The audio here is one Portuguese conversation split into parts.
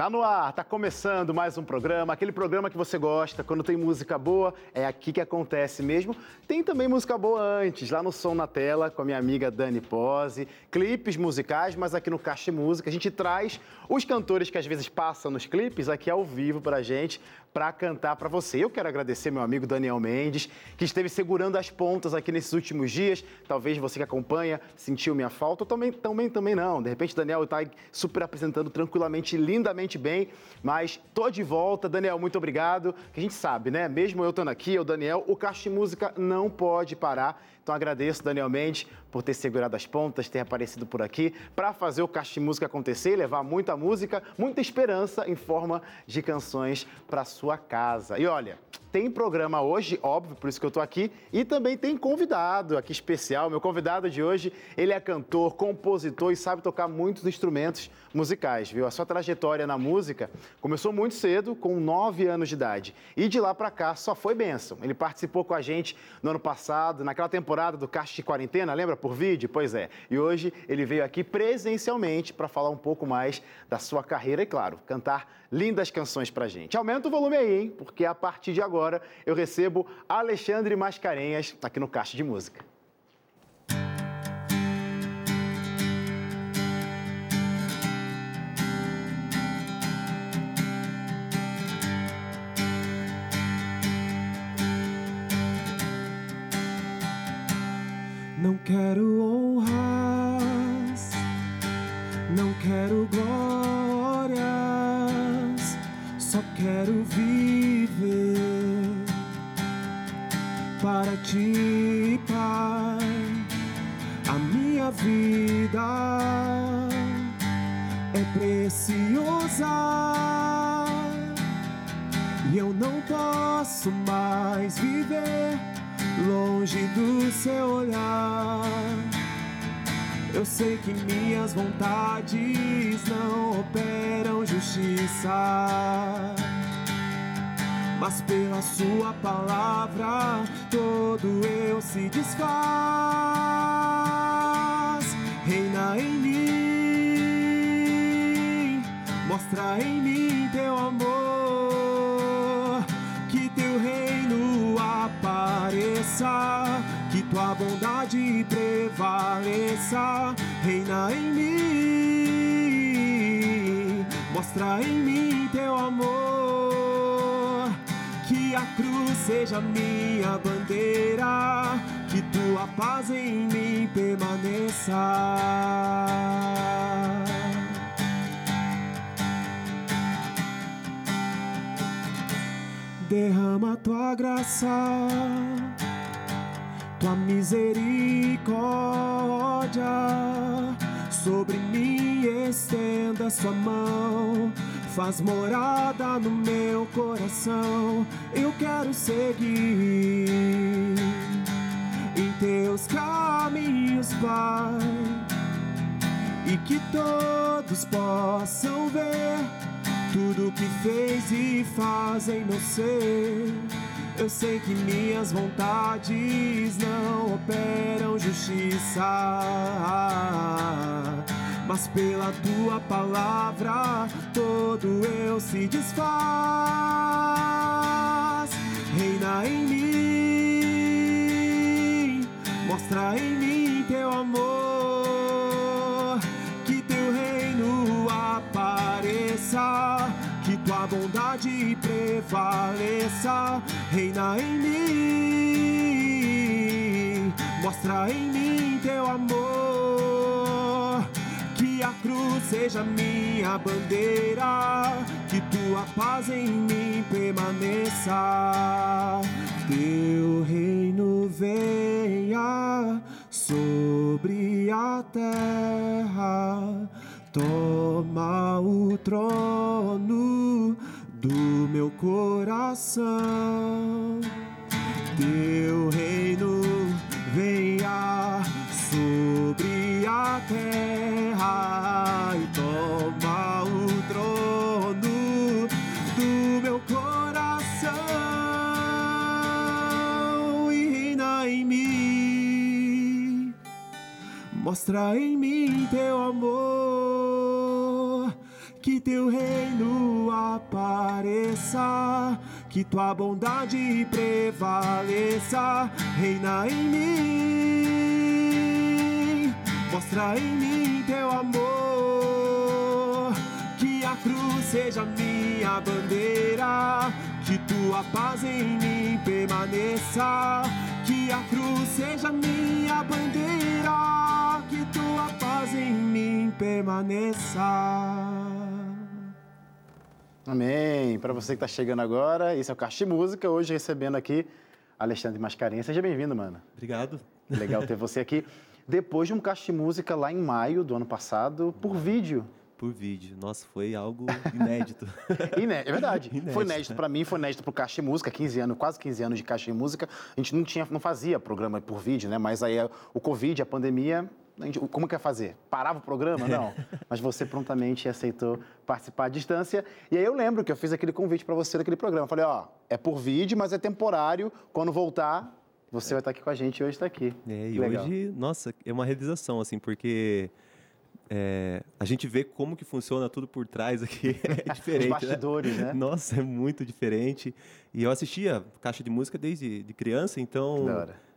Tá no ar, tá começando mais um programa, aquele programa que você gosta, quando tem música boa, é aqui que acontece mesmo. Tem também música boa antes, lá no Som na Tela, com a minha amiga Dani Pose, clipes musicais, mas aqui no Caixa Música a gente traz os cantores que às vezes passam nos clipes aqui ao vivo pra gente, para cantar para você. Eu quero agradecer meu amigo Daniel Mendes, que esteve segurando as pontas aqui nesses últimos dias. Talvez você que acompanha sentiu minha falta, também, também, também não. De repente, Daniel está super apresentando tranquilamente, lindamente bem, mas tô de volta. Daniel, muito obrigado. Que a gente sabe, né? Mesmo eu estando aqui, o Daniel, o Caixa de Música não pode parar. Então agradeço, Daniel Mendes, por ter segurado as pontas, ter aparecido por aqui para fazer o Caixa de Música acontecer, levar muita música, muita esperança em forma de canções para sua casa. E olha, tem programa hoje, óbvio, por isso que eu estou aqui, e também tem convidado aqui especial. Meu convidado de hoje, ele é cantor, compositor e sabe tocar muitos instrumentos musicais, viu? A sua trajetória na música começou muito cedo, com 9 anos de idade, e de lá para cá só foi bênção. Ele participou com a gente no ano passado, naquela temporada do Caixa de Quarentena, lembra? Por vídeo? Pois é. E hoje ele veio aqui presencialmente para falar um pouco mais da sua carreira e, claro, cantar lindas canções pra gente. Aumenta o volume aí, hein? Porque a partir de agora eu recebo Alexandre Mascarenhas aqui no Caixa de Música. Quero honras, não quero glórias, só quero viver para ti, Pai. A minha vida é preciosa e eu não posso mais viver longe do seu olhar. Eu sei que minhas vontades não operam justiça, mas pela Sua palavra todo eu se desfaz. Reina em mim, mostra em mim teu amor, que tua bondade prevaleça, reina em mim, mostra em mim teu amor, que a cruz seja minha bandeira, que tua paz em mim permaneça. derrama tua graça, tua misericórdia sobre mim, estenda sua mão, faz morada no meu coração. Eu quero seguir em teus caminhos, Pai, e que todos possam ver tudo que fez e faz em meu ser. Eu sei que minhas vontades não operam justiça, mas pela tua palavra todo eu se desfaz. Reina em mim, mostra em mim teu amor, tua bondade prevaleça, reina em mim, mostra em mim teu amor, que a cruz seja minha bandeira, que tua paz em mim permaneça, teu reino venha sobre a terra Toma o trono do meu coração. Teu reino venha sobre a terra e toma o trono do meu coração e reina em mim. Mostra em mim teu amor que teu reino apareça, que tua bondade prevaleça, reina em mim, mostra em mim teu amor, que a cruz seja minha bandeira, que tua paz em mim permaneça, que a cruz seja minha bandeira, que tua paz em mim permaneça. Amém. Para você que está chegando agora, esse é o Caixa de Música, hoje recebendo aqui Alexandre Mascarenhas. Seja bem-vindo, mano. Obrigado. Legal ter você aqui. Depois de um Caixa de Música lá em maio do ano passado, por vídeo. Por vídeo. Nossa, foi algo inédito. Iné é verdade. Inédito, foi inédito né? para mim, foi inédito para o Caixa de Música, 15 anos, quase 15 anos de Caixa de Música. A gente não tinha, não fazia programa por vídeo, né? Mas aí o Covid, a pandemia, como que ia fazer? Parava o programa? Não. Mas você prontamente aceitou participar à distância. E aí eu lembro que eu fiz aquele convite para você naquele programa. falei, ó, é por vídeo, mas é temporário. Quando voltar, você vai estar aqui com a gente e hoje está aqui. É, e Legal. hoje, nossa, é uma realização, assim, porque é, a gente vê como que funciona tudo por trás aqui. É diferente. Os né? bastidores, né? né? Nossa, é muito diferente. E eu assistia caixa de música desde de criança, então. Da hora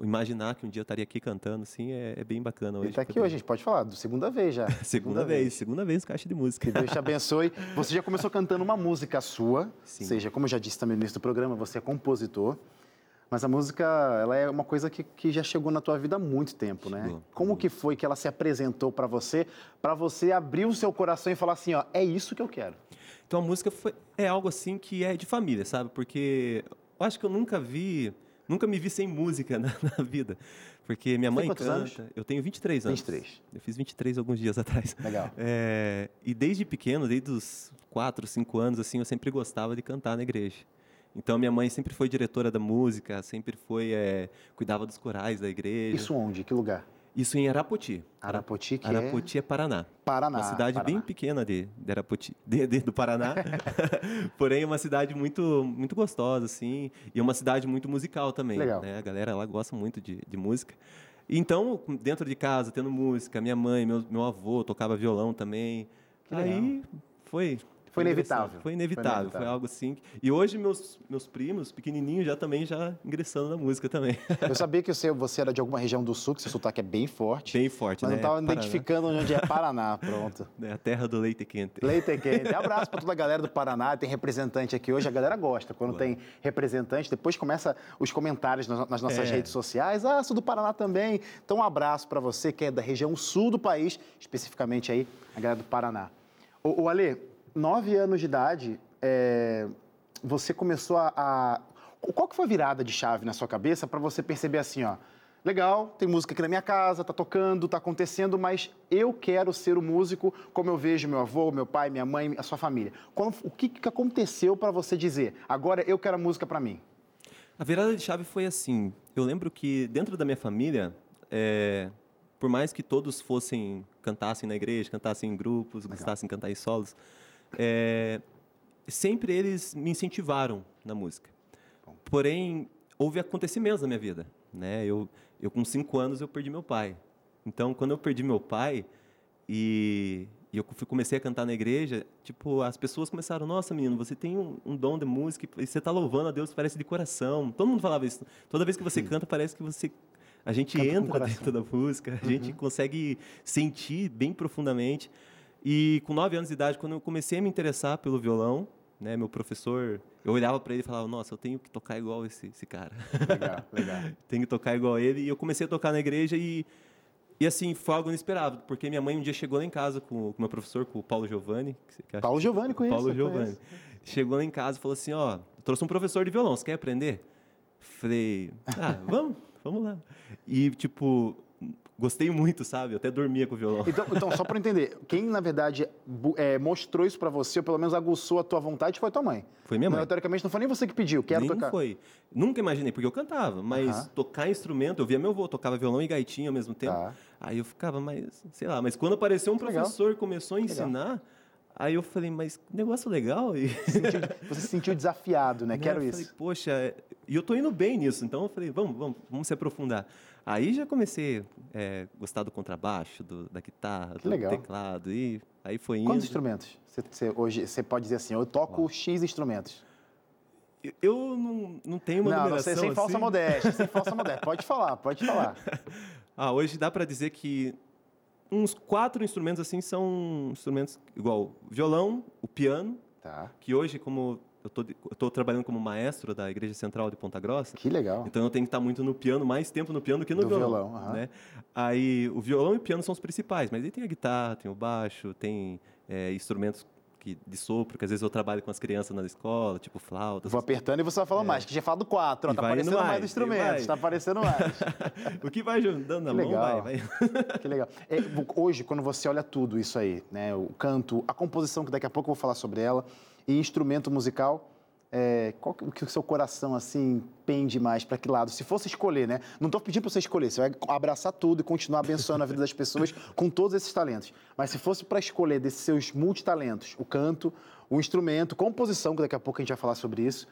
imaginar que um dia eu estaria aqui cantando, assim, é, é bem bacana hoje. Ele está aqui hoje, a gente pode falar, do segunda vez já. segunda, segunda vez, vez, segunda vez caixa de música. Que Deus te abençoe. Você já começou cantando uma música sua, Sim. seja, como eu já disse também no início do programa, você é compositor. Mas a música, ela é uma coisa que, que já chegou na tua vida há muito tempo, né? Chegou. Como que foi que ela se apresentou para você, para você abrir o seu coração e falar assim, ó, é isso que eu quero? Então a música foi, é algo assim que é de família, sabe? Porque eu acho que eu nunca vi Nunca me vi sem música na, na vida. Porque minha mãe canta. Anos? Eu tenho 23 anos. 23. Eu fiz 23 alguns dias atrás. Legal. É, e desde pequeno, desde os 4, 5 anos, assim, eu sempre gostava de cantar na igreja. Então, minha mãe sempre foi diretora da música, sempre foi. É, cuidava dos corais da igreja. Isso onde? Que lugar? Isso em Arapoti. Arapoti, que Arapoti é... é Paraná. Paraná. Uma cidade Paraná. bem pequena de, de Arapoti, de, de, do Paraná. Porém, é uma cidade muito, muito gostosa, assim. E é uma cidade muito musical também. Legal. Né? A galera lá gosta muito de, de música. Então, dentro de casa, tendo música, minha mãe, meu, meu avô tocava violão também. Que Aí legal. foi foi inevitável. Foi inevitável, foi inevitável, foi algo assim. E hoje meus, meus primos, pequenininhos, já também já ingressando na música também. Eu sabia que você, você era de alguma região do sul, que seu sotaque é bem forte. Bem forte, mas né? não estava identificando onde é Paraná, pronto. É a terra do leite quente. Leite quente. Abraço para toda a galera do Paraná, tem representante aqui hoje, a galera gosta. Quando Boa. tem representante, depois começa os comentários nas nossas é. redes sociais. Ah, sou do Paraná também. Então um abraço para você que é da região sul do país, especificamente aí, a galera do Paraná. O, o Ale, nove anos de idade, é, você começou a, a, Qual que foi a virada de chave na sua cabeça para você perceber assim, ó... Legal, tem música aqui na minha casa, tá tocando, tá acontecendo, mas eu quero ser o músico como eu vejo meu avô, meu pai, minha mãe, a sua família. O que, que aconteceu para você dizer, agora eu quero a música para mim? A virada de chave foi assim. Eu lembro que dentro da minha família, é, por mais que todos fossem cantassem na igreja, cantassem em grupos, Legal. gostassem de cantar em solos, é, sempre eles me incentivaram na música. Porém, houve acontecimentos na minha vida. Né? Eu, eu, com cinco anos, eu perdi meu pai. Então, quando eu perdi meu pai e, e eu comecei a cantar na igreja, tipo, as pessoas começaram, nossa, menino, você tem um, um dom de música e você está louvando a Deus, parece de coração. Todo mundo falava isso. Toda vez que você canta, parece que você a gente Canta entra dentro da música, a uhum. gente consegue sentir bem profundamente. E com nove anos de idade, quando eu comecei a me interessar pelo violão, né, meu professor, eu olhava para ele e falava, nossa, eu tenho que tocar igual esse, esse cara. Legal, legal. tenho que tocar igual ele. E eu comecei a tocar na igreja e, e assim, foi algo inesperado, porque minha mãe um dia chegou lá em casa com o meu professor, com o Paulo Giovanni. Que Paulo Giovanni, conheço. Paulo Giovanni. Chegou lá em casa e falou assim, ó, trouxe um professor de violão, você quer aprender? Falei, ah, vamos, vamos lá. E, tipo, gostei muito, sabe? Eu até dormia com o violão. Então, então só para entender, quem na verdade é, mostrou isso para você, ou pelo menos aguçou a tua vontade, foi tua mãe. Foi minha mãe. Não, teoricamente não foi nem você que pediu, quero nem tocar. foi. Nunca imaginei, porque eu cantava, mas tocar instrumento, eu via meu avô, tocava violão e gaitinho ao mesmo tempo. Tá. Aí eu ficava, mas, sei lá, mas quando apareceu um professor e começou a ensinar, Legal Aí eu falei, mas que negócio legal. E... Sentiu- você se sentiu desafiado, né? Né, Quero eu isso. Falei, Poxa, é- e eu tô indo bem nisso, então eu falei, vamos, vamos, vamos se aprofundar. Aí já comecei a gostar do contrabaixo, do- da guitarra, do legal. teclado, e aí foi indo. Quantos instrumentos? Você, você- hoje você pode dizer assim, eu toco X instrumentos. Eu- Eu não, não tenho uma não, não numeração sei, sem falsa assim. modéstia, sem falsa modéstia. Pode falar, pode falar. Ah, hoje dá para dizer que uns quatro instrumentos assim são instrumentos igual o violão, o piano, Tá. que hoje como eu tô trabalhando como maestro da Igreja Central de Ponta Grossa, Que legal. então eu tenho que estar muito no piano, mais tempo no piano do que no Do violão. violão, né? Aí o violão e o piano são os principais, mas aí tem a guitarra, tem o baixo, tem é, instrumentos que, de sopro, que às vezes eu trabalho com as crianças na escola, tipo flauta. Vou apertando e você vai falando mais, que já falado quatro, ó, É. E tá aparecendo mais, mais, instrumentos, tá aparecendo mais. o que vai dando na Que mão, legal. vai, vai. que legal. É, hoje, quando você olha tudo isso aí, né, o canto, a composição, que daqui a pouco eu vou falar sobre ela, e instrumento musical, é, qual que, o seu coração, assim, pende mais para que lado? Se fosse escolher, né? Não estou pedindo para você escolher, você vai abraçar tudo e continuar abençoando a vida das pessoas com todos esses talentos. Mas se fosse para escolher desses seus multitalentos, o canto, o instrumento, composição, que daqui a pouco a gente vai falar sobre isso,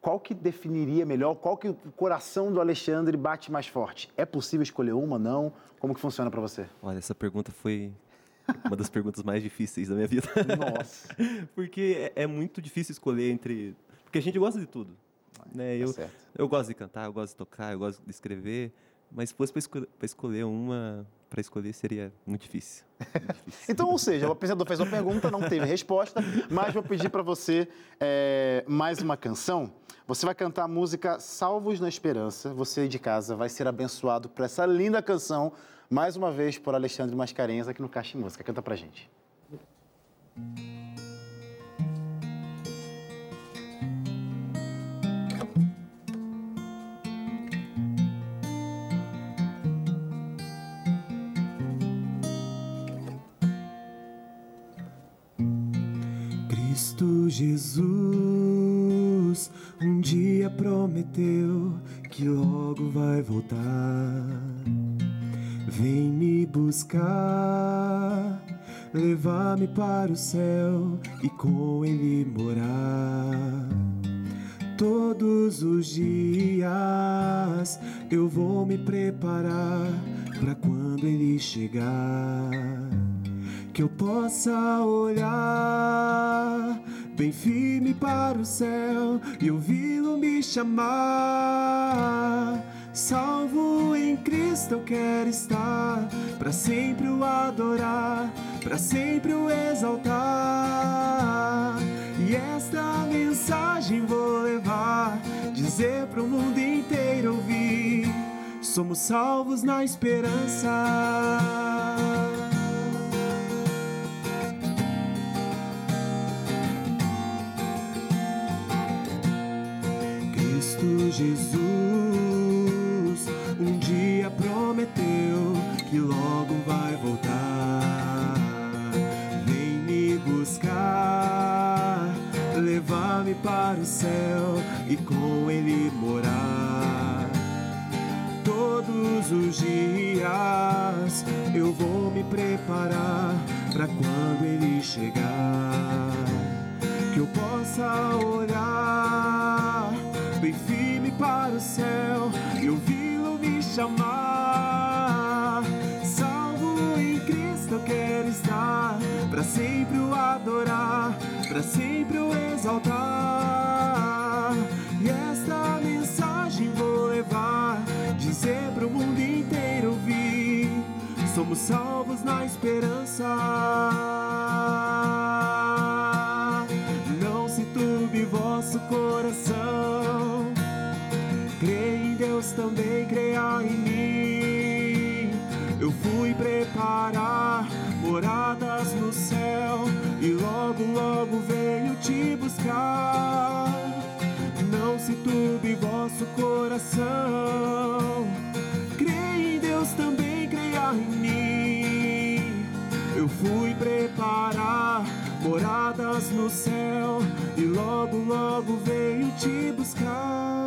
qual que definiria melhor, qual que o coração do Alexandre bate mais forte? É possível escolher uma, não? Como que funciona para você? Olha, essa pergunta foi uma das perguntas mais difíceis da minha vida. Nossa. Porque é, é muito difícil escolher entre. Porque a gente gosta de tudo. Né? Tá Eu, certo. eu gosto de cantar, eu gosto de tocar, eu gosto de escrever. Mas se fosse para escolher uma, para escolher seria muito difícil. Muito difícil. Então, ou seja, o apresentador fez uma pergunta, não teve resposta, mas vou pedir para você é, mais uma canção. Você vai cantar a música Salvos na Esperança. Você de casa vai ser abençoado por essa linda canção, mais uma vez por Alexandre Mascarenhas aqui no Caixa em Música. Canta pra gente. Cristo Jesus um dia prometeu que logo vai voltar. Vem me buscar, levar-me para o céu e com ele morar. Todos os dias eu vou me preparar para quando ele chegar que eu possa olhar bem firme para o céu e ouvi-lo me chamar. Salvo em Cristo eu quero estar, para sempre o adorar, para sempre o exaltar. E esta mensagem vou levar, dizer para o mundo inteiro ouvir: somos salvos na esperança. Cristo Jesus um dia prometeu que logo vai voltar. Vem me buscar, levar-me para o céu e com ele morar. Todos os dias eu vou me preparar para quando ele chegar que eu possa olhar céu e ouvi-lo me chamar. Salvo em Cristo eu quero estar, para sempre o adorar, para sempre o exaltar. E esta mensagem vou levar, dizer para o mundo inteiro ouvir: somos salvos na esperança. Não se turbe vosso coração. Também, creia em mim. Eu fui preparar moradas no céu e logo, logo venho te buscar. Não se turbe vosso coração. Creia em Deus também, creia em mim. Eu fui preparar moradas no céu e logo, logo venho te buscar.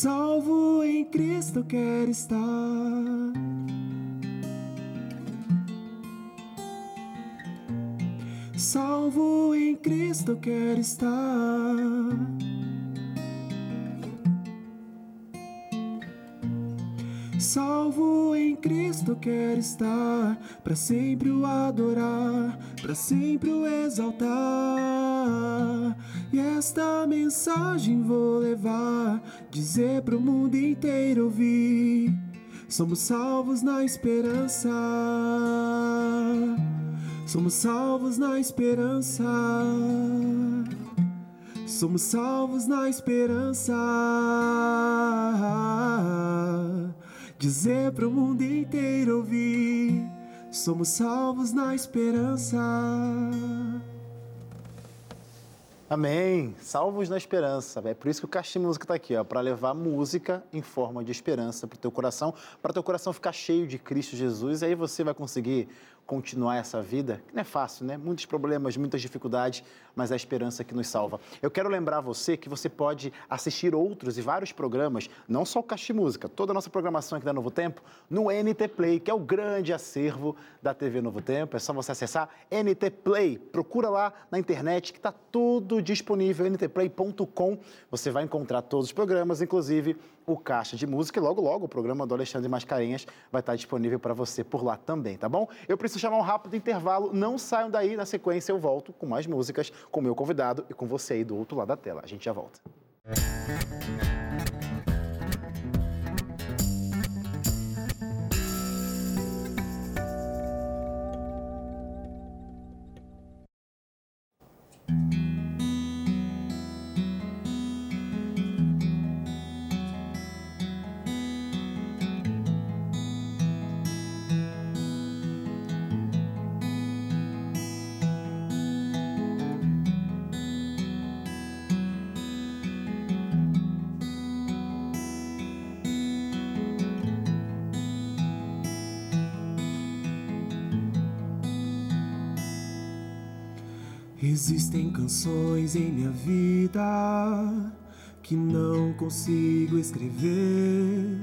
salvo em Cristo quero estar. Salvo em Cristo quero estar. Salvo em Cristo quero estar, para sempre o adorar, para sempre o exaltar. E esta mensagem vou levar, dizer pro mundo inteiro ouvir. Somos salvos na esperança. Somos salvos na esperança. Somos salvos na esperança dizer para o mundo inteiro ouvir: somos salvos na esperança. Amém. Salvos na esperança. É por isso que o Caixa Música está aqui, ó, para levar música em forma de esperança para o teu coração, para teu coração ficar cheio de Cristo Jesus. E aí você vai conseguir continuar essa vida, que não é fácil, né? Muitos problemas, muitas dificuldades, mas é a esperança que nos salva. Eu quero lembrar você que você pode assistir outros e vários programas, não só o Caixa Música, toda a nossa programação aqui da Novo Tempo, no NT Play, que é o grande acervo da TV Novo Tempo. É só você acessar NT Play, procura lá na internet que está tudo disponível, ntplay.com. Você vai encontrar todos os programas, inclusive o Caixa de Música e logo, logo o programa do Alexandre Mascarenhas vai estar disponível para você por lá também, tá bom? Eu preciso chamar um rápido intervalo, não saiam daí, na sequência eu volto com mais músicas, com meu convidado e com você aí do outro lado da tela. A gente já volta. Música canções em minha vida que não consigo escrever.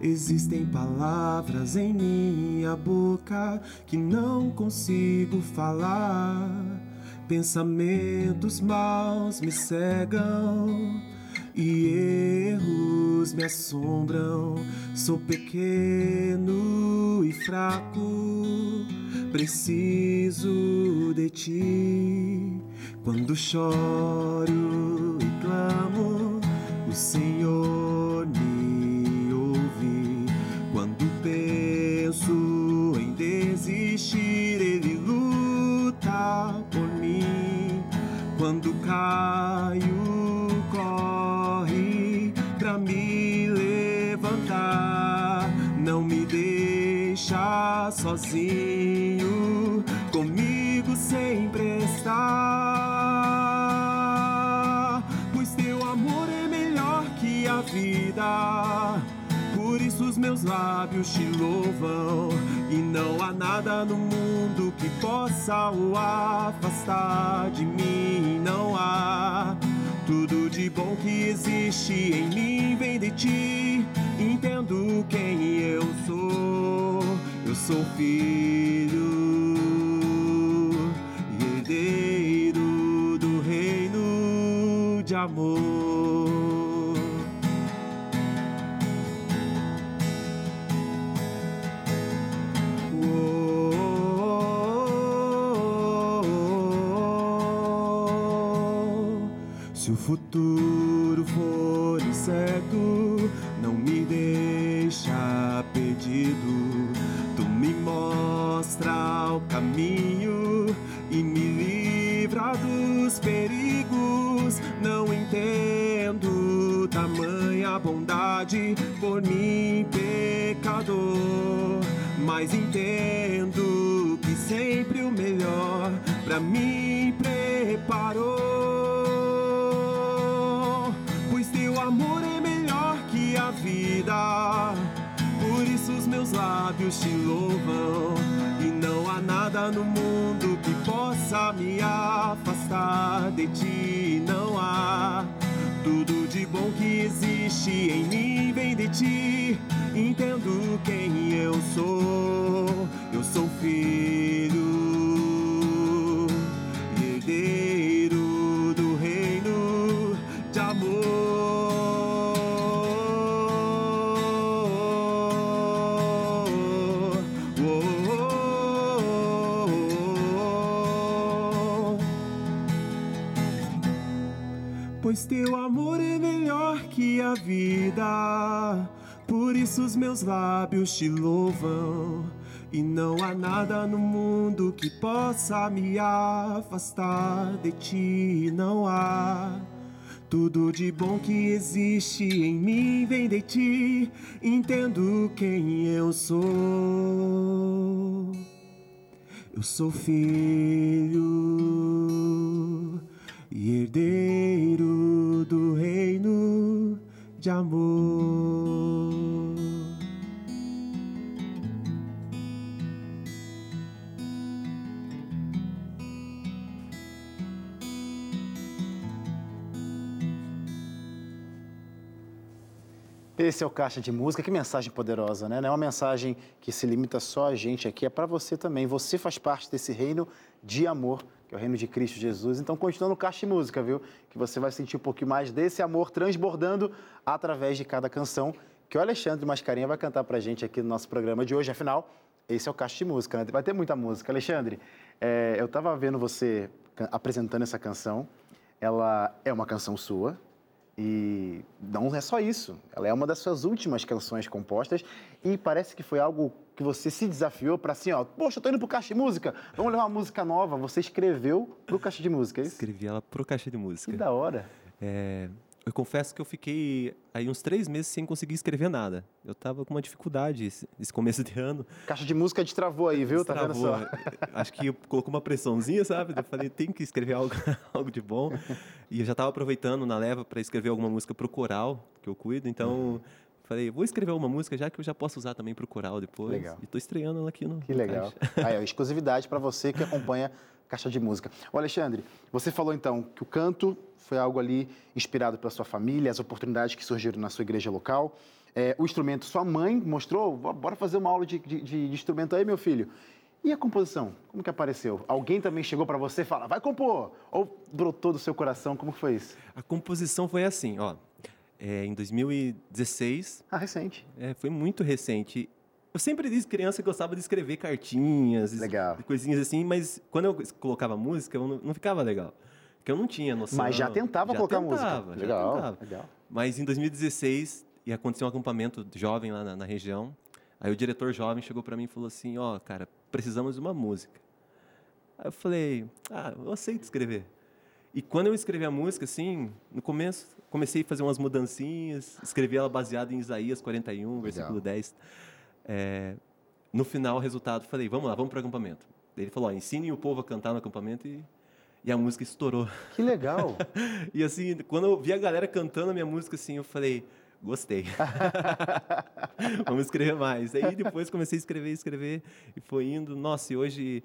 Existem palavras em minha boca que não consigo falar. Pensamentos maus me cegam e erros me assombram. Sou pequeno e fraco, preciso de ti. Quando choro e clamo, o Senhor me ouve. Quando penso em desistir, Ele luta por mim. Quando caio, sozinho, comigo sempre está. Meus lábios te louvam. E não há nada no mundo que possa o afastar de mim. Não há. Tudo de bom que existe em mim vem de ti. Entendo quem eu sou eu sou filho e herdeiro do reino de amor. Caminho e me livra dos perigos. Não entendo tamanha bondade por mim, pecador, mas entendo que sempre o melhor para mim preparou. Pois teu amor é melhor que a vida os meus lábios te louvam. Possa me afastar de ti. Não há. Tudo de bom que existe em mim vem de ti. Entendo quem eu sou. Eu sou filho Pois teu amor é melhor que a vida. Por isso os meus lábios te louvam. E não há nada no mundo que possa me afastar de ti. Não há. Tudo de bom que existe em mim vem de ti. Entendo quem eu sou. Eu sou filho e herdeiro do reino de amor. Esse é o Caixa de Música. Que mensagem poderosa, né? Não é uma mensagem que se limita só a gente aqui, é para você também. Você faz parte desse reino de amor, que é o reino de Cristo Jesus. Então, continua no Caixa de Música, viu? Que você vai sentir um pouquinho mais desse amor transbordando através de cada canção que o Alexandre Mascarinha vai cantar para a gente aqui no nosso programa de hoje. Afinal, esse é o Caixa de Música, né? Vai ter muita música. Alexandre, é, eu estava vendo você apresentando essa canção. Ela é uma canção sua, e não é só isso, ela é uma das suas últimas canções compostas e parece que foi algo que você se desafiou para assim, ó, poxa, eu tô indo pro Caixa de Música, vamos levar uma música nova. Você escreveu pro Caixa de Música, é isso? Escrevi ela pro Caixa de Música. Que da hora. É, eu confesso que eu fiquei aí uns três meses sem conseguir escrever nada. Eu tava com uma dificuldade esse, esse começo de ano. Caixa de música destravou aí, viu? Tá vendo só? Acho que colocou uma pressãozinha, sabe? Eu falei, tem que escrever algo, algo de bom. E eu já tava aproveitando na leva para escrever alguma música pro coral, que eu cuido. Então, uhum. Falei, vou escrever uma música já que eu já posso usar também pro coral depois. Legal. E tô estreando ela aqui no Que legal. Aí, ó, exclusividade para você que acompanha Caixa de Música. O Alexandre, você falou então que o canto foi algo ali inspirado pela sua família, as oportunidades que surgiram na sua igreja local. É, o instrumento, sua mãe mostrou, bora fazer uma aula de, de, de instrumento aí, meu filho. E a composição? Como que apareceu? Alguém também chegou para você e fala, vai compor? Ou brotou do seu coração? Como que foi isso? A composição foi assim, ó. É, em 2016. Ah, recente. É, foi muito recente. Eu sempre disse criança gostava de escrever cartinhas, legal. coisinhas assim, mas quando eu colocava música, eu não, não ficava legal que eu não tinha noção. Mas já tentava já colocar tentava, música. Legal, tentava. legal. Mas em 2016, ia acontecer um acampamento jovem lá na, na região. Aí o diretor jovem chegou para mim e falou assim: Ó, oh, cara, precisamos de uma música. Aí eu falei: Ah, eu aceito escrever. E quando eu escrevi a música, assim, no começo, comecei a fazer umas mudancinhas, escrevi ela baseada em Isaías 41, Legal. versículo 10. É, no final, o resultado, falei: Vamos lá, vamos para o acampamento. Ele falou: Ensine o povo a cantar no acampamento e e a música estourou. Que legal! e assim, quando eu vi a galera cantando a minha música, assim, eu falei, gostei. Vamos escrever mais. Aí depois comecei a escrever, escrever, e foi indo. Nossa, e hoje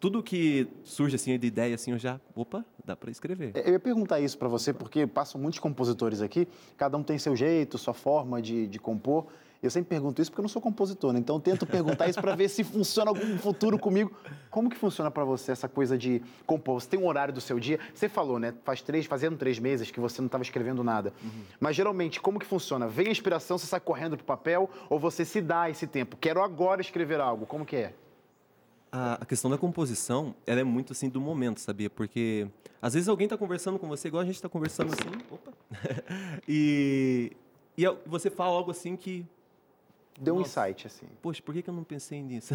tudo que surge assim de ideia assim eu já opa dá para escrever eu ia perguntar isso para você porque passam muitos compositores aqui cada um tem seu jeito sua forma de, de compor eu sempre pergunto isso porque eu não sou compositor, né? então eu tento perguntar isso para ver se funciona algum futuro comigo. Como que funciona para você essa coisa de compor? Você tem um horário do seu dia? Você falou, né? Faz três, fazendo três meses que você não estava escrevendo nada. Uhum. Mas geralmente, como que funciona? Vem a inspiração, você sai correndo para o papel ou você se dá esse tempo? Quero agora escrever algo. Como que é? A, questão da composição, ela é muito assim do momento, sabia? Porque às vezes alguém está conversando com você, igual a gente está conversando assim, opa, e, e você fala algo assim que Deu um insight, assim. Poxa, por que, que eu não pensei nisso?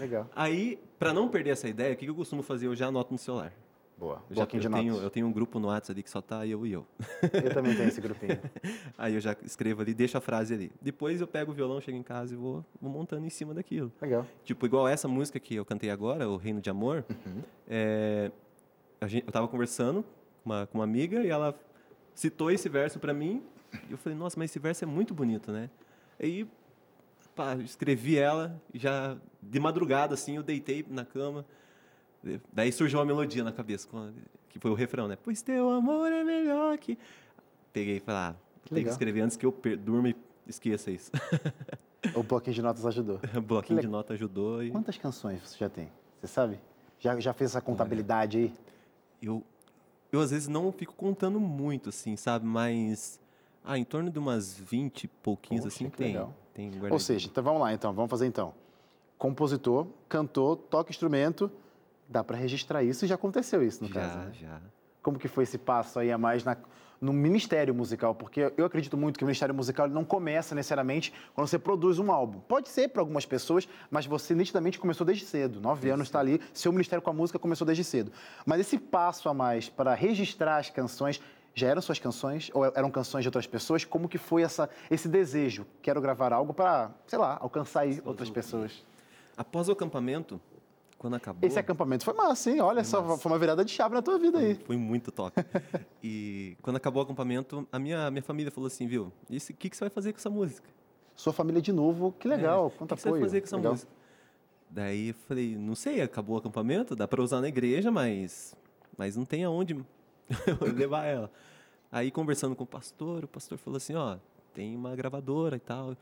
Legal. Aí, para não perder essa ideia, o que, que eu costumo fazer? Eu já anoto no celular. Boa. Eu, já, eu, tenho, eu tenho um grupo no WhatsApp ali que só tá eu e eu. Eu também tenho esse grupinho. Aí eu já escrevo ali, deixo a frase ali. Depois eu pego o violão, chego em casa e vou, vou montando em cima daquilo. Legal. Tipo, igual essa música que eu cantei agora, O Reino de Amor. Uhum. É, gente, eu tava conversando com uma, com uma amiga e ela citou esse verso para mim. E eu falei, nossa, mas esse verso é muito bonito, né? Aí pá, escrevi ela, já de madrugada, assim, eu deitei na cama. Daí surgiu uma melodia na cabeça, que foi o refrão, né? Pois teu amor é melhor que. Peguei e falei, ah, tem que escrever antes que eu durma e esqueça isso. O bloquinho de notas ajudou. o bloquinho de notas ajudou. E... Quantas canções você já tem? Você sabe? Já, já fez essa contabilidade aí? Eu, eu, às vezes, não fico contando muito, assim, sabe? Mas, ah, em torno de umas 20 e pouquinhos, Poxa, assim, tem. Legal. Tem Ou seja, então vamos lá, então, vamos fazer então. Compositor, cantor, toca instrumento, dá para registrar isso e já aconteceu isso no já, caso. Né? Já, Como que foi esse passo aí a mais na no ministério musical, porque eu acredito muito que o ministério musical não começa necessariamente quando você produz um álbum. Pode ser para algumas pessoas, mas você nitidamente começou desde cedo. Nove anos está ali, seu ministério com a música começou desde cedo. Mas esse passo a mais para registrar as canções já eram suas canções ou eram canções de outras pessoas? Como que foi essa, esse desejo? Quero gravar algo para, sei lá, alcançar outras pessoas. Após o acampamento, quando acabou... Esse acampamento foi massa, hein? Olha só, massa. foi uma virada de chave na tua vida aí. Foi muito top. e quando acabou o acampamento, a minha, minha família falou assim, viu, o que, que você vai fazer com essa música? Sua família de novo, que legal, é, quanto que que apoio. você vai fazer com essa legal. música? Daí eu falei, não sei, acabou o acampamento, dá para usar na igreja, mas, mas não tem aonde levar ela. Aí conversando com o pastor, o pastor falou assim, ó, tem uma gravadora e tal.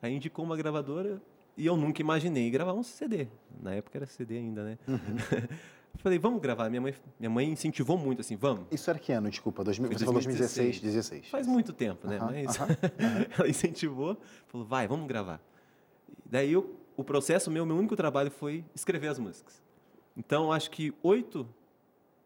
Aí indicou uma gravadora e eu nunca imaginei gravar um CD. Na época era CD ainda, né? Uhum. Falei, vamos gravar. Minha mãe, minha mãe incentivou muito, assim, vamos. Isso era que ano, desculpa? 2000, Foi você falou 2016, 2016. 16. Faz muito tempo, né? Aham, Mas aham, ela incentivou, falou, vai, vamos gravar. Daí eu, o processo meu, meu único trabalho foi escrever as músicas. Então acho que oito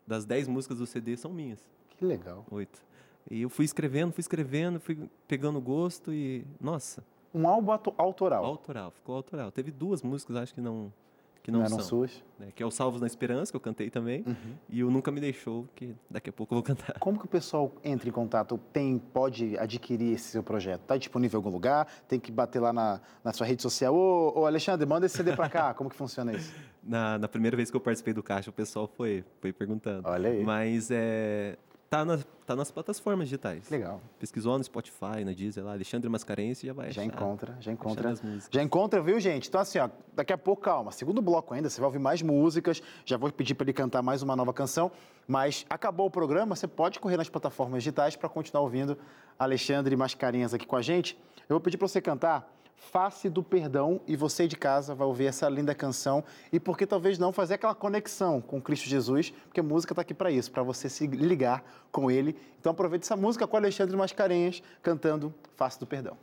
das dez músicas do CD são minhas. Que legal. Oito. E eu fui escrevendo, fui escrevendo, fui pegando gosto e, nossa, Um álbum auto- autoral. autoral, ficou autoral. Teve duas músicas, acho que não, que não não, eram são. suas. né? Que é o Salvos na Esperança, que eu cantei também, e o Nunca Me Deixou, que daqui a pouco eu vou cantar. Como que o pessoal entra em contato, tem, pode adquirir esse seu projeto? Está disponível em algum lugar? Tem que bater lá na, na sua rede social? Ô, ô, Alexandre, manda esse CD para cá. Como que funciona isso? Na, na primeira vez que eu participei do Caixa, o pessoal foi, foi perguntando. Olha aí. Mas é, tá, na, tá nas plataformas digitais. Legal. Pesquisou no Spotify, na Deezer lá, Alexandre Mascarense, já vai Já achar. encontra, já encontra. Já encontra, viu, gente? Então, assim, ó, daqui a pouco, calma. Segundo bloco ainda, você vai ouvir mais músicas. Já vou pedir para ele cantar mais uma nova canção. Mas acabou o programa, você pode correr nas plataformas digitais para continuar ouvindo Alexandre Mascarenhas aqui com a gente. Eu vou pedir para você cantar Face do Perdão e você de casa vai ouvir essa linda canção e por que talvez não fazer aquela conexão com Cristo Jesus, porque a música está aqui para isso, para você se ligar com Ele. Então aproveite essa música com Alexandre Mascarenhas cantando Face do Perdão.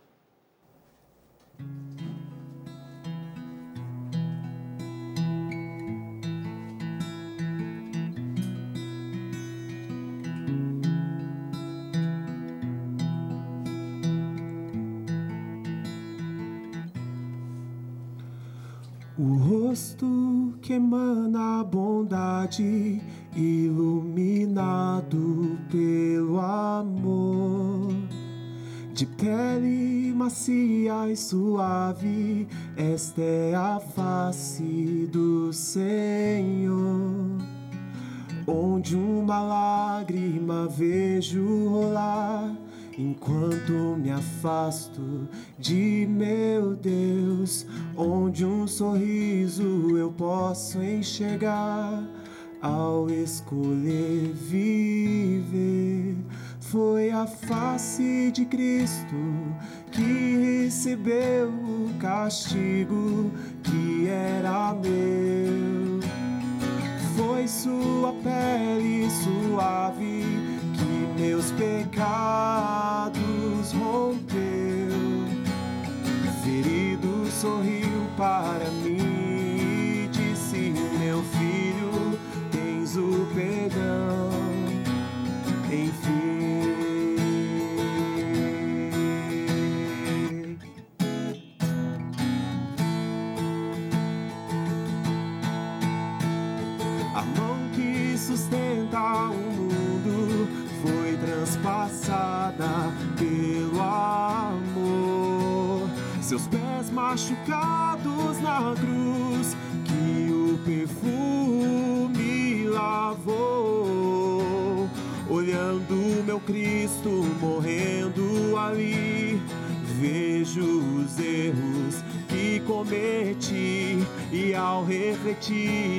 O rosto que emana a bondade, iluminado pelo amor. De pele macia e suave, esta é a face do Senhor. Onde uma lágrima vejo rolar, enquanto me afasto de meu Deus. Onde um sorriso eu posso enxergar ao escolher viver. Foi a face de Cristo que recebeu o castigo que era meu. Foi sua pele suave meus pecados rompeu. Ferido sorriu para mim e disse: Meu filho, tens o perdão.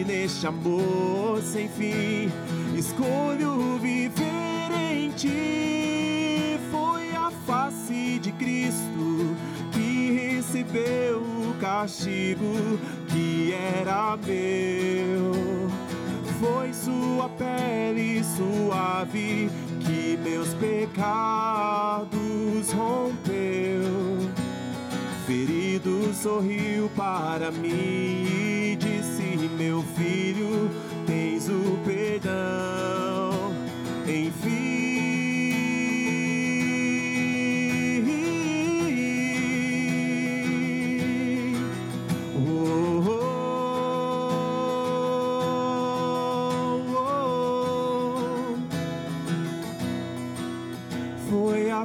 Neste amor sem fim, escolho viver em ti. Foi a face de Cristo que recebeu o castigo que era meu. Foi sua pele suave que meus pecados rompeu. Ferido sorriu para mim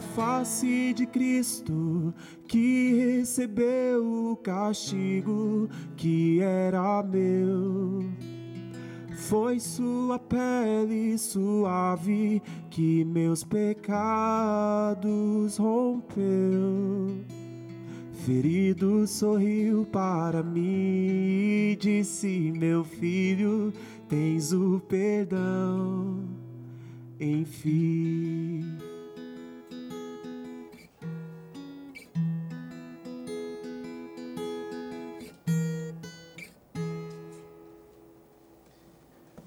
face de Cristo que recebeu o castigo que era meu. Foi sua pele suave que meus pecados rompeu. Ferido sorriu para mim e disse: Meu filho, tens o perdão. Enfim.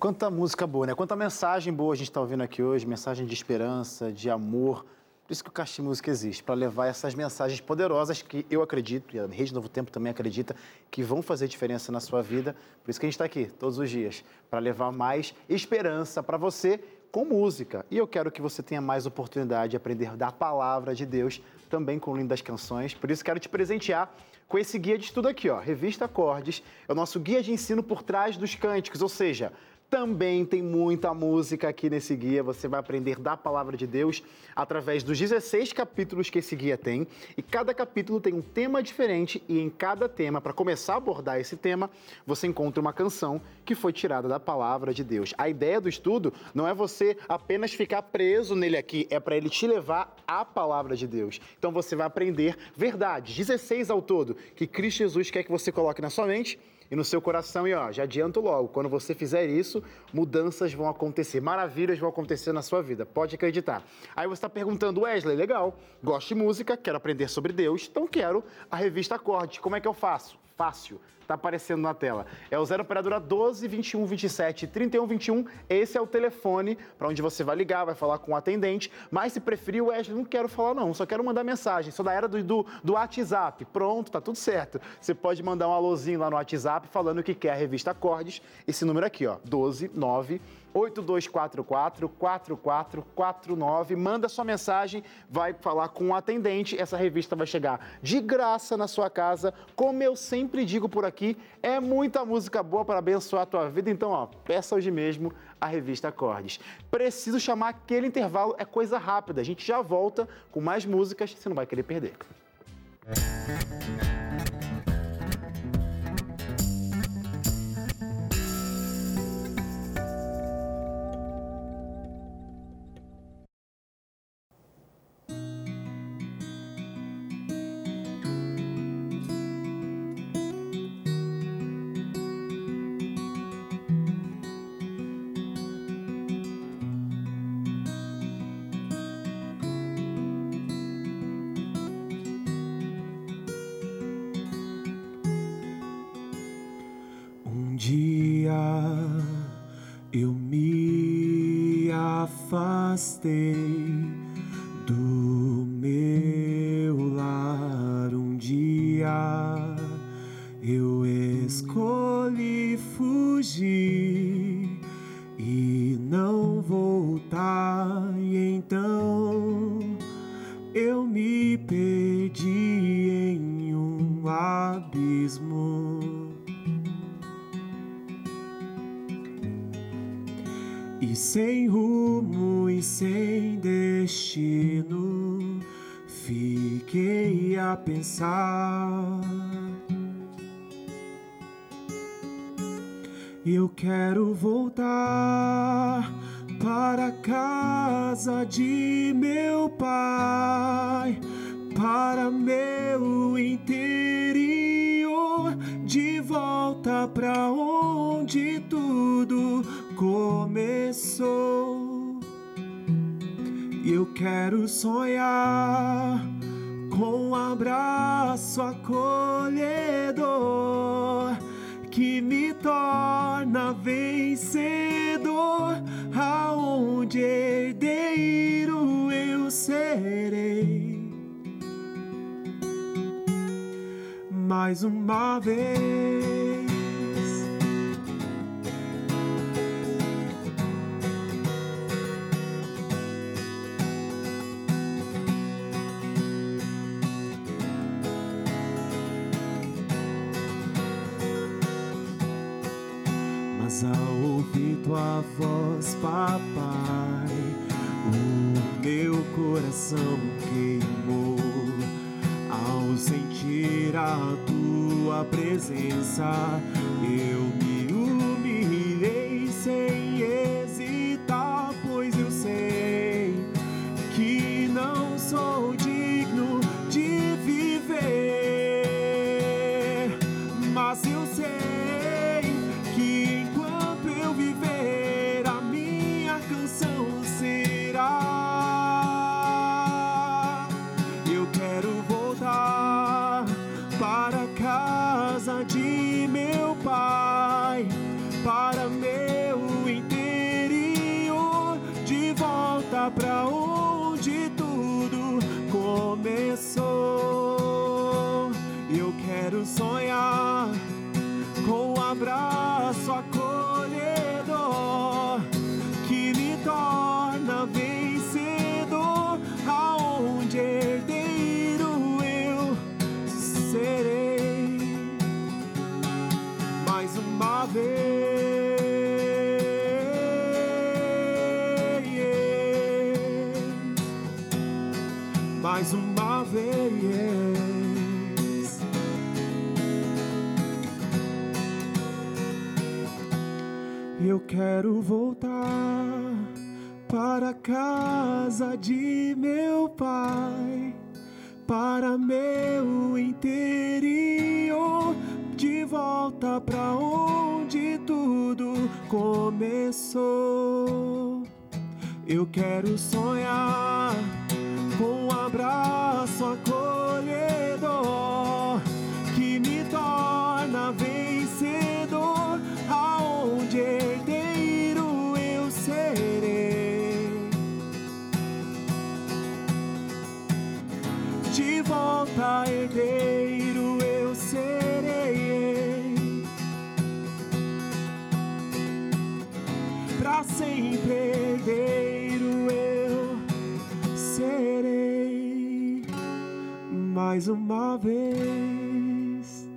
Quanta música boa, né? Quanta mensagem boa a gente está ouvindo aqui hoje, mensagem de esperança, de amor. Por isso que o Caixa Música existe, para levar essas mensagens poderosas que eu acredito, e a Rede Novo Tempo também acredita, que vão fazer diferença na sua vida. Por isso que a gente está aqui todos os dias, para levar mais esperança para você com música. E eu quero que você tenha mais oportunidade de aprender da palavra de Deus, também com lindas canções. Por isso quero te presentear com esse guia de estudo aqui, ó, Revista Acordes. É o nosso guia de ensino por trás dos cânticos, ou seja, também tem muita música aqui nesse guia. Você vai aprender da palavra de Deus através dos 16 capítulos que esse guia tem. E cada capítulo tem um tema diferente. E em cada tema, para começar a abordar esse tema, você encontra uma canção que foi tirada da palavra de Deus. A ideia do estudo não é você apenas ficar preso nele aqui, é para ele te levar à palavra de Deus. Então você vai aprender verdades, 16 ao todo, que Cristo Jesus quer que você coloque na sua mente e no seu coração. E ó, já adianto logo, quando você fizer isso, mudanças vão acontecer, maravilhas vão acontecer na sua vida, pode acreditar. Aí você está perguntando, Wesley, legal, gosto de música, quero aprender sobre Deus, então quero a revista Acorde. Como é que eu faço? Fácil está aparecendo na tela. É o 0 operadora 12 21 27 31 21. Esse é o telefone para onde você vai ligar, vai falar com o atendente. Mas se preferir, Wesley, não quero falar não, só quero mandar mensagem. Sou da era do, do, do WhatsApp. Pronto, tá tudo certo. Você pode mandar um alôzinho lá no WhatsApp falando que quer a revista Acordes. Esse número aqui, ó, 12 9 8244 4449. Manda sua mensagem, vai falar com o atendente. Essa revista vai chegar de graça na sua casa. Como eu sempre digo por aqui, é muita música boa para abençoar a tua vida. Então, ó, peça hoje mesmo a revista Acordes. Preciso chamar aquele intervalo, é coisa rápida. A gente já volta com mais músicas, você não vai querer perder. Música Eu me afastei. Pensar. Eu quero voltar para a casa de meu pai, para meu interior, de volta para onde tudo começou. Eu quero sonhar com um abraço acolhedor que me torna vencedor, aonde herdeiro eu serei. Mais uma vez. Tua voz, papai. O meu coração queimou ao sentir a tua presença. Eu Eu quero voltar para casa de meu pai, para meu interior, de volta para onde tudo começou. Eu quero sonhar com um abraço acolhedor Volta, herdeiro eu serei. Pra sempre, herdeiro eu serei. Mais uma vez.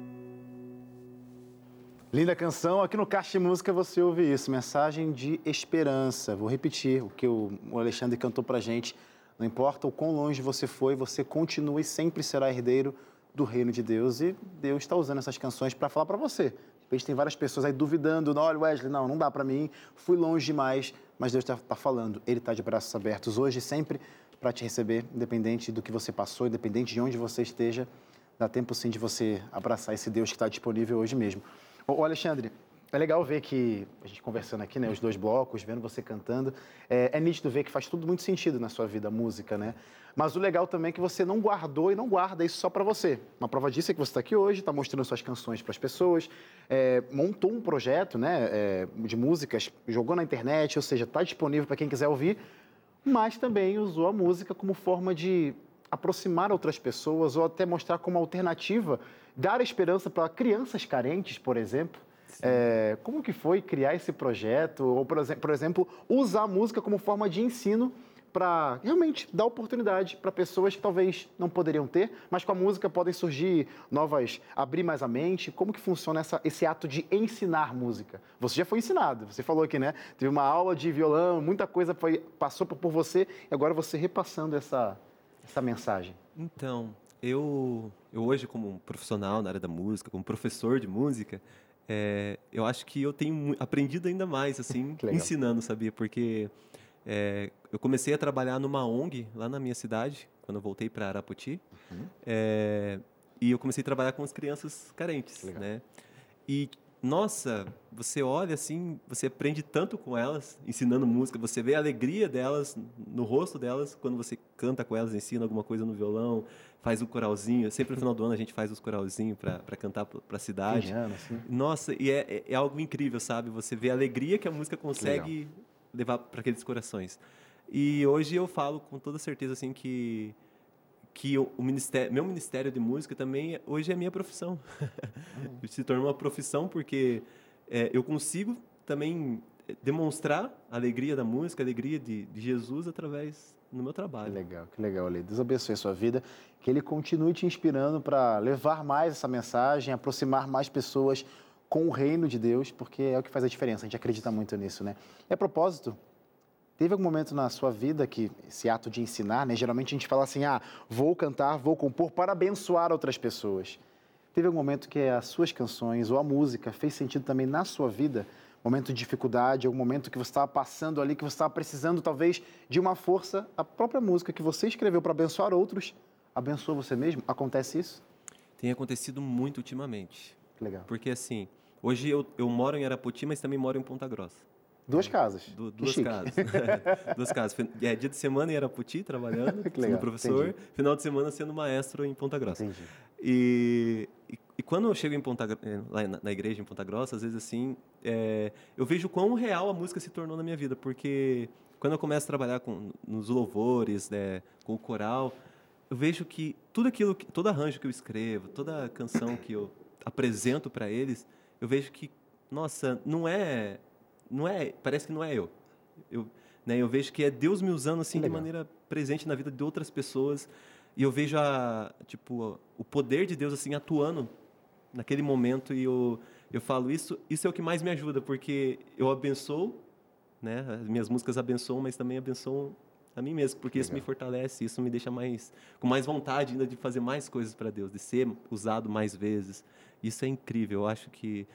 Linda canção. Aqui no Caixa de Música você ouve isso, mensagem de esperança. Vou repetir o que o Alexandre cantou pra gente. Não importa o quão longe você foi, você continua e sempre será herdeiro do reino de Deus. E Deus está usando essas canções para falar para você. De tem várias pessoas aí duvidando. Não, olha, Wesley, não, não dá para mim. Fui longe demais. Mas Deus está tá falando. Ele está de braços abertos hoje sempre para te receber, independente do que você passou, independente de onde você esteja. Dá tempo sim de você abraçar esse Deus que está disponível hoje mesmo. Ô, Alexandre, é legal ver que, a gente conversando aqui, né, os dois blocos, vendo você cantando, é, é nítido ver que faz tudo muito sentido na sua vida, a música, né? Mas o legal também é que você não guardou e não guarda isso só para você. Uma prova disso é que você está aqui hoje, está mostrando suas canções para as pessoas, é, montou um projeto né, é, de músicas, jogou na internet, ou seja, está disponível para quem quiser ouvir, mas também usou a música como forma de aproximar outras pessoas ou até mostrar como alternativa, dar esperança para crianças carentes, por exemplo. É, como que foi criar esse projeto? Ou, por, por exemplo, usar a música como forma de ensino para realmente dar oportunidade para pessoas que talvez não poderiam ter, mas com a música podem surgir novas, abrir mais a mente. Como que funciona essa- esse ato de ensinar música? Você já foi ensinado, você falou aqui, né? Teve uma aula de violão, muita coisa foi, passou por você e agora você repassando essa, essa mensagem. Então, eu, eu hoje, como profissional na área da música, como professor de música, é, eu acho que eu tenho aprendido ainda mais, assim, ensinando, sabia? Porque é, eu comecei a trabalhar numa ONG lá na minha cidade, quando eu voltei para Arapoti, Uhum. é, e eu comecei a trabalhar com as crianças carentes, Legal. né? E nossa, você olha assim, você aprende tanto com elas, ensinando música, você vê a alegria delas no rosto delas quando você canta com elas, ensina alguma coisa no violão, faz um coralzinho. Sempre no final do ano a gente faz os coralzinhos para cantar para a cidade. Assim. Nossa, e é, é- é algo incrível, sabe? Você vê a alegria que a música consegue levar para aqueles corações. E hoje eu falo com toda certeza assim que que o, ministério, meu ministério de música também é- hoje é minha profissão. Se tornou uma profissão porque é, eu consigo também é, demonstrar a alegria da música, a alegria de, de Jesus através do meu Que trabalho. legal, que legal, Ale. Deus abençoe a sua vida, que Ele continue te inspirando para levar mais essa mensagem, aproximar mais pessoas com o reino de Deus, porque é o que faz a diferença, a gente acredita muito nisso, né? E a propósito, Teve algum momento na sua vida que esse ato de ensinar, né? Geralmente a gente fala assim: ah, vou cantar, vou compor para abençoar outras pessoas. Teve algum momento que as suas canções ou a música fez sentido também na sua vida? Momento de dificuldade, algum momento que você estava passando ali, que você estava precisando talvez de uma força, a própria música que você escreveu para abençoar outros, abençoa você mesmo? Acontece isso? Tem acontecido muito ultimamente. Legal. Porque assim, hoje eu, eu moro em Arapoti, mas também moro em Ponta Grossa. Duas casas. Du, duas casas. duas casas. É, dia de semana em Arapoti, trabalhando, sendo professor. Entendi. Final de semana sendo maestro em Ponta Grossa. Entendi. E, e, e, quando eu chego em Ponta, eh, lá na, na, igreja em Ponta Grossa, às vezes assim, é, eu vejo quão real a música se tornou na minha vida, porque quando eu começo a trabalhar com, nos louvores, né, com o coral, eu vejo que tudo aquilo, que, todo arranjo que eu escrevo, toda canção que eu apresento para eles, eu vejo que, nossa, não é não é, parece que não é eu. Eu, né, eu vejo que é Deus me usando assim de maneira presente na vida de outras pessoas e eu vejo a, tipo, o poder de Deus assim atuando naquele momento e eu eu falo isso, isso é o que mais me ajuda, porque eu abençoo, né? As minhas músicas abençoam, mas também abençoam a mim mesmo, porque Legal. isso me fortalece, isso me deixa mais com mais vontade ainda de fazer mais coisas para Deus, de ser usado mais vezes. Isso é incrível. Eu acho que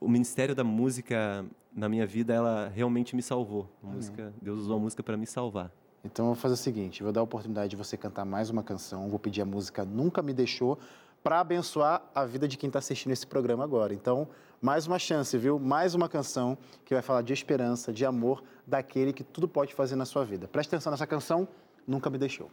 o ministério da música na minha vida ela realmente me salvou. A música, Deus usou a música para me salvar. Então eu vou fazer o seguinte, vou dar a oportunidade de você cantar mais uma canção, vou pedir a música Nunca Me Deixou para abençoar a vida de quem está assistindo esse programa agora. Então, mais uma chance, viu? Mais uma canção que vai falar de esperança, de amor daquele que tudo pode fazer na sua vida. Preste atenção nessa canção, Nunca Me Deixou.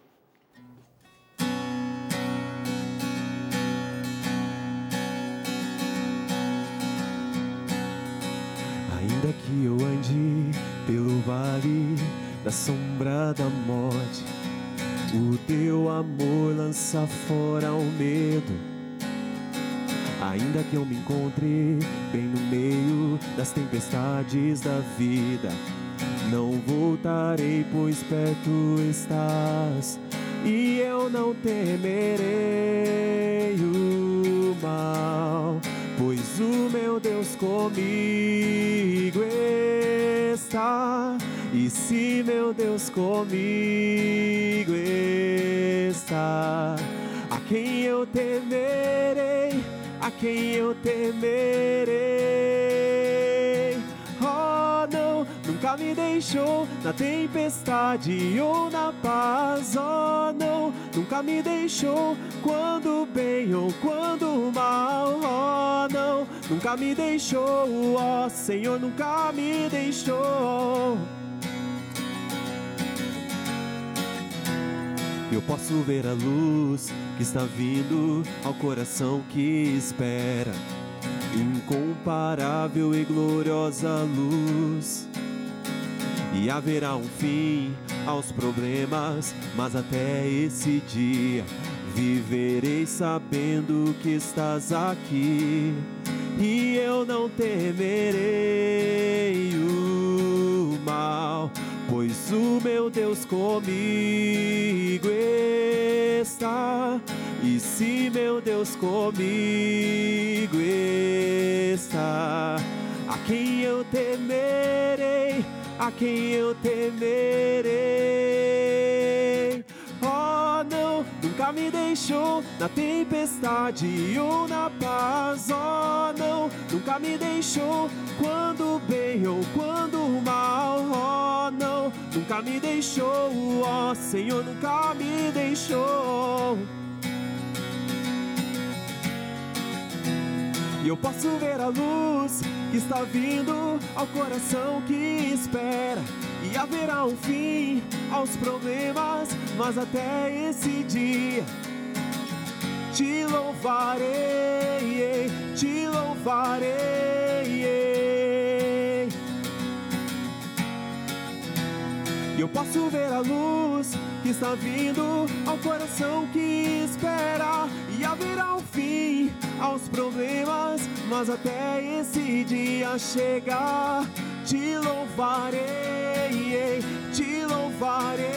Ainda que eu ande pelo vale da sombra da morte, o teu amor lança fora o medo. Ainda que eu me encontre bem no meio das tempestades da vida, não voltarei, pois perto estás, e eu não temerei o mal pois o meu Deus comigo está. E se meu Deus comigo está, a quem eu temerei, a quem eu temerei. Oh, não, nunca me deixou na tempestade ou na paz. Oh, não, nunca me deixou quando bem ou quando mal. Oh, nunca me deixou. Ó Senhor, nunca me deixou. Eu posso ver a luz que está vindo ao coração que espera. Incomparável e gloriosa luz. E haverá um fim aos problemas, mas até esse dia Viverei sabendo que estás aqui e eu não temerei o mal, pois o meu Deus comigo está. E se meu Deus comigo está, a quem eu temerei, a quem eu temerei nunca me deixou na tempestade ou na paz. Oh, não, nunca me deixou quando bem ou quando mal. Oh, não, nunca me deixou. Oh, Senhor, nunca me deixou. E eu posso ver a luz que está vindo ao coração que espera e haverá um fim aos problemas, mas até esse dia te louvarei, te louvarei. E eu posso ver a luz que está vindo ao coração que espera e haverá um fim aos problemas, mas até esse dia chegar te louvarei, te louvarei.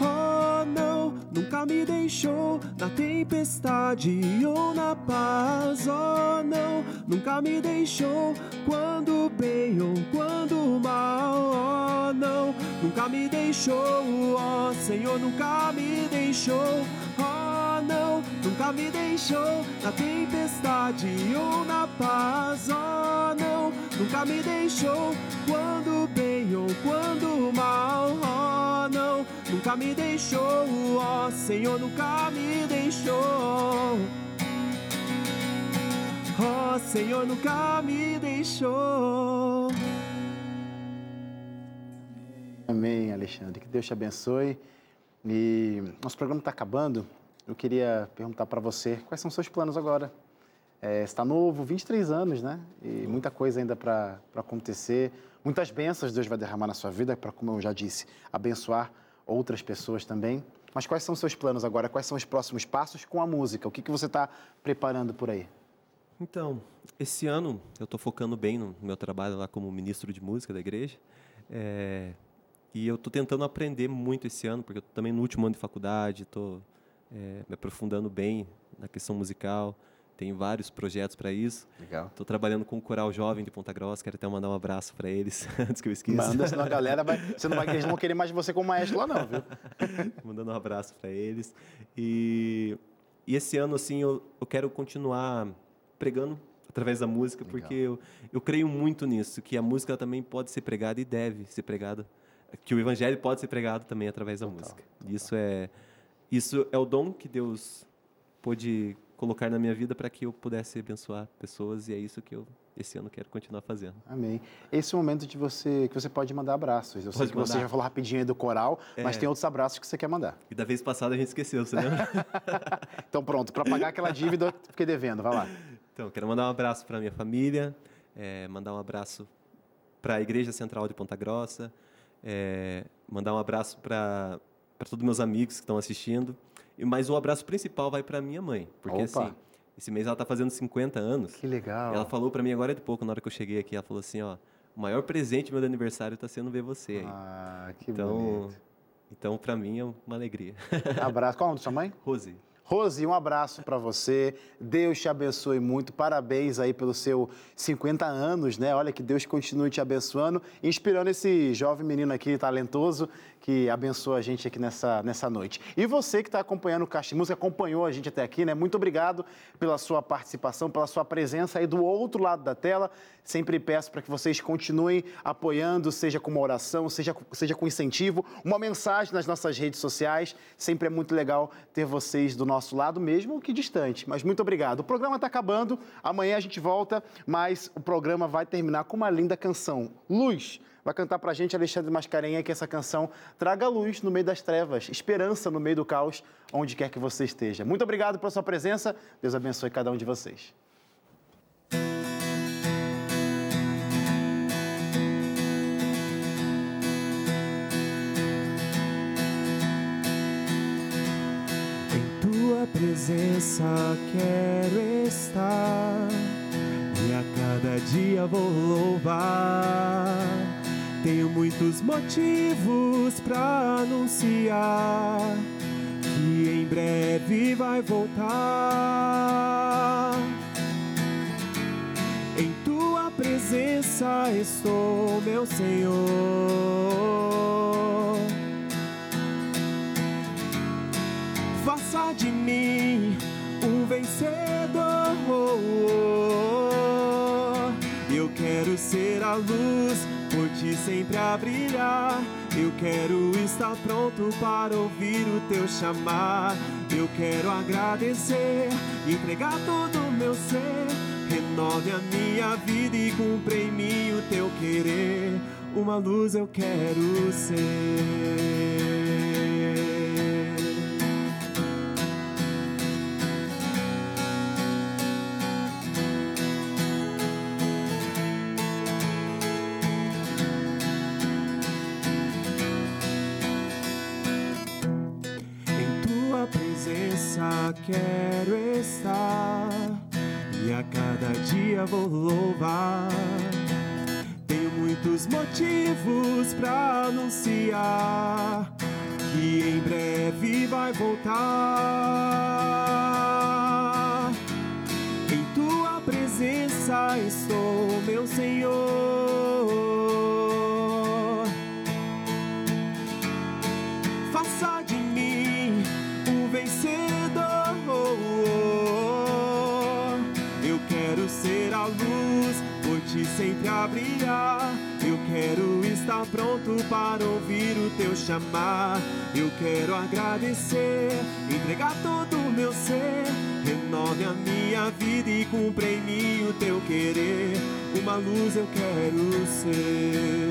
Oh, não, nunca me deixou na tempestade ou na paz, oh não, nunca me deixou quando bem ou quando mal, oh não, nunca me deixou, oh, Senhor, nunca me deixou, oh não, nunca me deixou na tempestade ou na paz, oh não, nunca me deixou quando bem ou quando mal, oh não, nunca me deixou, oh, Senhor, nunca me deixou. Oh, Senhor, nunca me deixou. Amém, Alexandre. Que Deus te abençoe. E nosso programa está acabando. Eu queria perguntar para você quais são os seus planos agora. É, está novo, 23 anos, né? E muita coisa ainda para acontecer. Muitas bênçãos Deus vai derramar na sua vida, para, como eu já disse, abençoar outras pessoas também. Mas quais são os seus planos agora? Quais são os próximos passos com a música? O que, que você está preparando por aí? Então, esse ano eu estou focando bem no meu trabalho lá como ministro de música da igreja. É, e eu estou tentando aprender muito esse ano, porque eu também no último ano de faculdade, estou é, me aprofundando bem na questão musical. Tenho vários projetos para isso. Legal. Estou trabalhando com o Coral Jovem de Ponta Grossa. Quero até mandar um abraço para eles, antes que eu esqueça. Manda, senão a galera vai. Você não vai, eles não vão querer mais você como maestro lá, não, viu? Mandando um abraço para eles. E, e esse ano, assim, eu, eu quero continuar pregando através da música, Legal. porque eu, eu creio muito nisso, que a música também pode ser pregada e deve ser pregada. Que o evangelho pode ser pregado também através da total, música. Total. Isso é isso é o dom que Deus pôde colocar na minha vida para que eu pudesse abençoar pessoas e é isso que eu esse ano quero continuar fazendo. Amém. Esse é o momento de você que você pode mandar abraços. Eu pode sei que mandar. você já falou rapidinho aí do coral, é. mas tem outros abraços que você quer mandar. E da vez passada a gente esqueceu, você lembra? então pronto, para pagar aquela dívida, fiquei devendo, vai lá. Então, quero mandar um abraço para minha família, é, mandar um abraço para a Igreja Central de Ponta Grossa, é, mandar um abraço para para todos meus amigos que estão assistindo. Mas o abraço principal vai para minha mãe, porque Opa. assim, esse mês ela está fazendo 50 anos. Que legal. ela falou para mim agora de pouco, na hora que eu cheguei aqui, ela falou assim, ó, o maior presente meu aniversário está sendo ver você aí. Ah, que então, bonito. Então, para mim é uma alegria. Abraço. Qual é o nome da sua mãe? Rose. Rose, um abraço para você. Deus te abençoe muito. Parabéns aí pelo seu 50 anos, né? Olha que Deus continue te abençoando, inspirando esse jovem menino aqui talentoso que abençoa a gente aqui nessa, nessa noite. E você que está acompanhando o Caixa de Música, acompanhou a gente até aqui, né? Muito obrigado pela sua participação, pela sua presença aí do outro lado da tela. Sempre peço para que vocês continuem apoiando, seja com uma oração, seja, seja com incentivo, uma mensagem nas nossas redes sociais. Sempre é muito legal ter vocês do nosso lado, mesmo que distante. Mas muito obrigado. O programa está acabando, amanhã a gente volta, mas o programa vai terminar com uma linda canção. Luz vai cantar para a gente Alexandre Mascarenha que essa canção traga luz no meio das trevas, esperança no meio do caos, onde quer que você esteja. Muito obrigado pela sua presença. Deus abençoe cada um de vocês. Presença quero estar e a cada dia vou louvar tenho muitos motivos para anunciar que em breve vai voltar. Em tua presença estou, meu Senhor. Faça de mim um vencedor. Eu quero ser a luz sempre a brilhar. Eu quero estar pronto para ouvir o teu chamar. Eu quero agradecer, entregar todo o meu ser. Renove a minha vida e cumpre em mim o teu querer. Uma luz eu quero ser. Chamar. Eu quero agradecer, entregar todo o meu ser. Renove a minha vida e cumpra em mim o teu querer. Uma luz eu quero ser.